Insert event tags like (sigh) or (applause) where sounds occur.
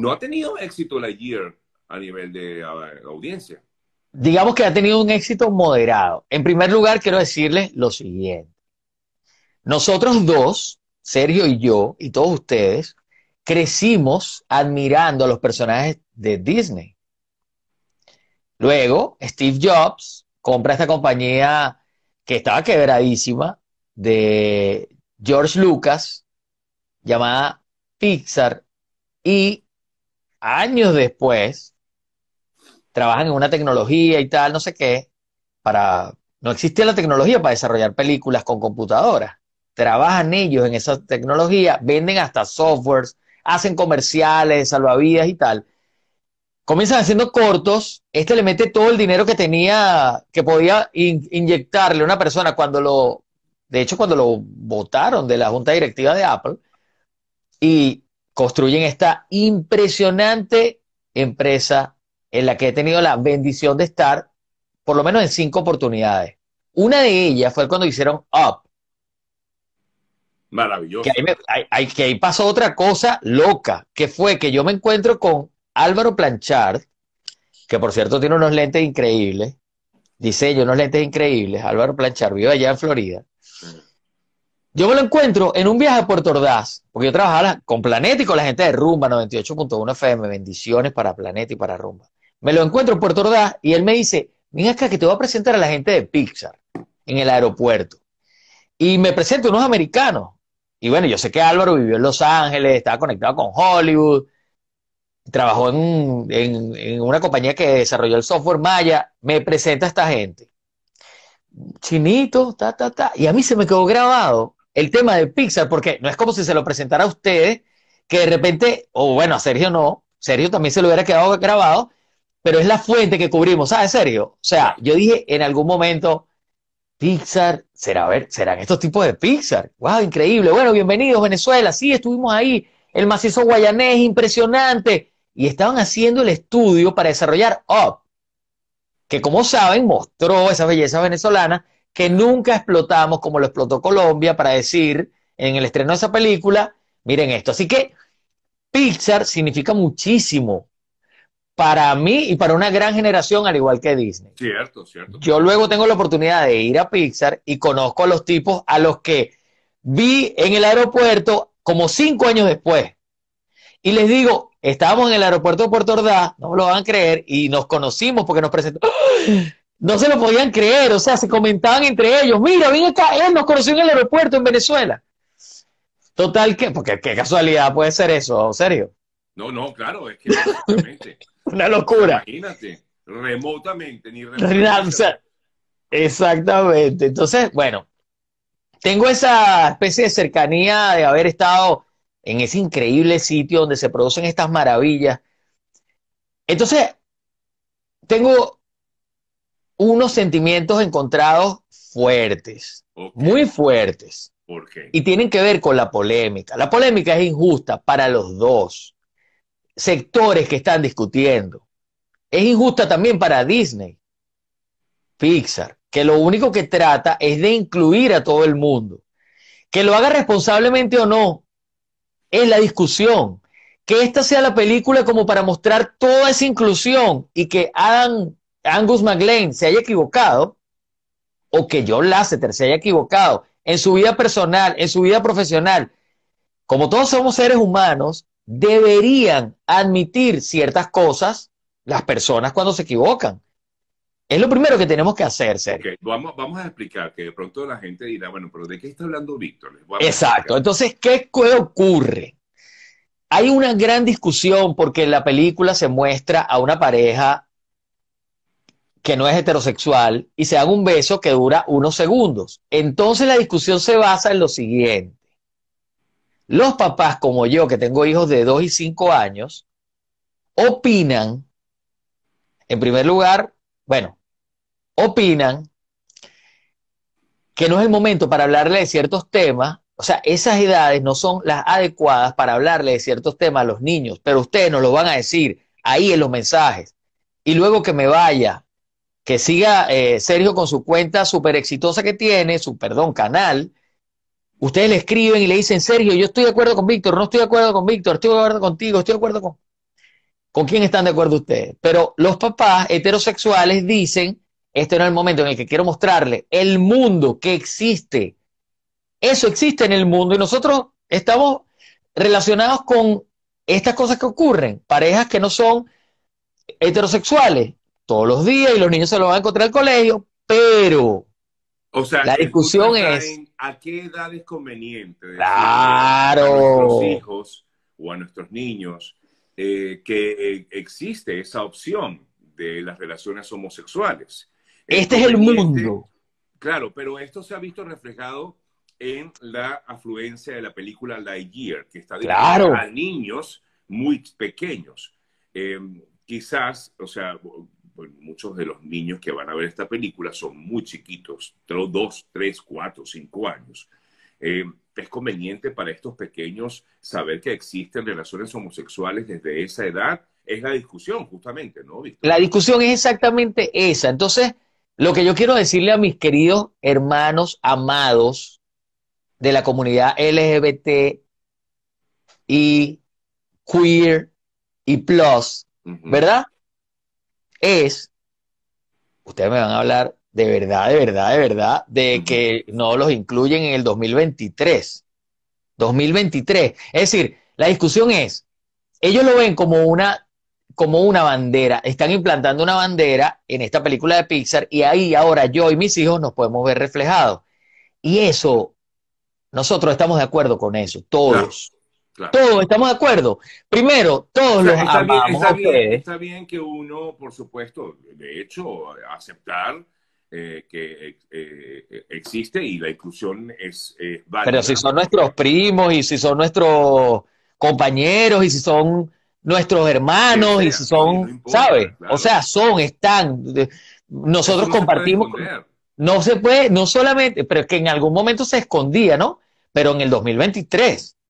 no ha tenido éxito la Year a nivel de audiencia. Digamos que ha tenido un éxito moderado. En primer lugar, quiero decirles lo siguiente. Nosotros dos, Sergio y yo, y todos ustedes, crecimos admirando a los personajes de Disney. Luego, Steve Jobs compra esta compañía que estaba quebradísima de George Lucas, llamada Pixar, y años después trabajan en una tecnología y tal, no sé qué, para... No existía la tecnología para desarrollar películas con computadoras. Trabajan ellos en esa tecnología, venden hasta softwares, hacen comerciales, salvavidas y tal. Comienzan haciendo cortos, este le mete todo el dinero que tenía, que podía inyectarle a una persona cuando lo, de hecho cuando lo votaron de la junta directiva de Apple, y construyen esta impresionante empresa en la que he tenido la bendición de estar por lo menos en cinco oportunidades. Una de ellas fue cuando hicieron Up. Maravilloso. Que ahí, pasó otra cosa loca, que fue que yo me encuentro con Álvaro Planchard, que por cierto tiene unos lentes increíbles, diseño, unos lentes increíbles. Álvaro Planchard vive allá en Florida. Yo me lo encuentro en un viaje a Puerto Ordaz, porque yo trabajaba con Planeta y con la gente de Rumba 98.1 FM, bendiciones para Planeta y para Rumba. Me lo encuentro en Puerto Ordaz y él me dice, mira acá que te voy a presentar a la gente de Pixar en el aeropuerto. Y me presenta unos americanos. Y bueno, yo sé que Álvaro vivió en Los Ángeles, estaba conectado con Hollywood, trabajó en, en una compañía que desarrolló el software Maya. Me presenta a esta gente. Chinito, ta, ta, ta. Y a mí se me quedó grabado el tema de Pixar, porque no es como si se lo presentara a ustedes, que de repente, o bueno, a Sergio no, Sergio también se lo hubiera quedado grabado, pero es la fuente que cubrimos, ¿sabes, Sergio? O sea, yo dije en algún momento, Pixar, será, ver, serán estos tipos de Pixar. ¡Wow! Increíble. Bueno, bienvenidos, Venezuela. Sí, estuvimos ahí. El macizo guayanés, impresionante. Y estaban haciendo el estudio para desarrollar Up, que como saben, mostró esa belleza venezolana que nunca explotamos como lo explotó Colombia para decir en el estreno de esa película, miren esto. Así que Pixar significa muchísimo para mí y para una gran generación, al igual que Disney. Cierto, cierto. Yo luego tengo la oportunidad de ir a Pixar y conozco a los tipos a los que vi en el aeropuerto como cinco años después. Y les digo, estábamos en el aeropuerto de Puerto Ordaz, no me lo van a creer, y nos conocimos porque nos presentó no se lo podían creer, o sea, se comentaban entre ellos, mira, ven acá, él nos conoció en el aeropuerto en Venezuela. Total, que, porque qué casualidad puede ser eso, serio. No, no, claro, es que. (laughs) Una locura. Imagínate, remotamente, ni remotamente. exactamente. Entonces, bueno, tengo esa especie de cercanía de haber estado en ese increíble sitio donde se producen estas maravillas. Entonces, tengo unos sentimientos encontrados fuertes, muy fuertes. ¿Por qué? Y tienen que ver con la polémica. La polémica es injusta para los dos sectores que están discutiendo. Es injusta también para Disney, Pixar, que lo único que trata es de incluir a todo el mundo. Que lo haga responsablemente o no, es la discusión. Que esta sea la película como para mostrar toda esa inclusión y que hagan Angus McLean se haya equivocado, o que John Lasseter se haya equivocado en su vida personal, en su vida profesional, como todos somos seres humanos, deberían admitir ciertas cosas las personas cuando se equivocan. Es lo primero que tenemos que hacer, Sergio. Vamos, vamos, a explicar que de pronto la gente dirá, bueno, pero ¿de qué está hablando Víctor? Exacto. Entonces, ¿qué ocurre? Hay una gran discusión porque en la película se muestra a una pareja que no es heterosexual y se haga un beso que dura unos segundos. Entonces la discusión se basa en lo siguiente. Los papás como yo, que tengo hijos de 2 y 5 años, opinan, en primer lugar, bueno, opinan que no es el momento para hablarle de ciertos temas, o sea, esas edades no son las adecuadas para hablarle de ciertos temas a los niños, pero ustedes nos lo van a decir ahí en los mensajes. Y luego que me vaya que siga eh, Sergio con su cuenta súper exitosa que tiene, su, perdón, canal. Ustedes le escriben y le dicen, Sergio, yo estoy de acuerdo con Víctor, no estoy de acuerdo con Víctor, estoy de acuerdo contigo, estoy de acuerdo con... ¿Con quién están de acuerdo ustedes? Pero los papás heterosexuales dicen, este no es el momento en el que quiero mostrarle el mundo que existe. Eso existe en el mundo y nosotros estamos relacionados con estas cosas que ocurren. Parejas que no son heterosexuales todos los días y los niños se lo van a encontrar al colegio, pero o sea, la discusión es... ¿A qué edad es conveniente? Claro. A nuestros hijos o a nuestros niños eh, que eh, existe esa opción de las relaciones homosexuales. Este es el mundo. Claro, pero esto se ha visto reflejado en la afluencia de la película Lightyear, que está dirigida a niños muy pequeños. Eh, quizás, o sea, muchos de los niños que van a ver esta película son muy chiquitos, dos, tres, cuatro, cinco años es conveniente para estos pequeños saber que existen relaciones homosexuales desde esa edad? Es la discusión, justamente, ¿no, La discusión es exactamente esa. Entonces, lo que yo quiero decirle a mis queridos hermanos amados de la comunidad LGBT y queer y plus, ¿verdad? Es, ustedes me van a hablar de verdad, de verdad, de verdad, de que no los incluyen en el 2023. 2023. Es decir, la discusión es, ellos lo ven como una, como una bandera, están implantando una bandera en esta película de Pixar y ahí ahora yo y mis hijos nos podemos ver reflejados. Y eso, nosotros estamos de acuerdo con eso, todos. Todos estamos de acuerdo. Primero, todos los está amamos está bien que uno, por supuesto, de hecho, aceptar eh, que eh, existe y la inclusión es válida. Pero si son nuestros primos y si son nuestros compañeros y si son nuestros hermanos y si son, ¿sabes? O sea, son, están. Nosotros compartimos. no se puede, no solamente, pero es que en algún momento se escondía, ¿no? Pero en el 2023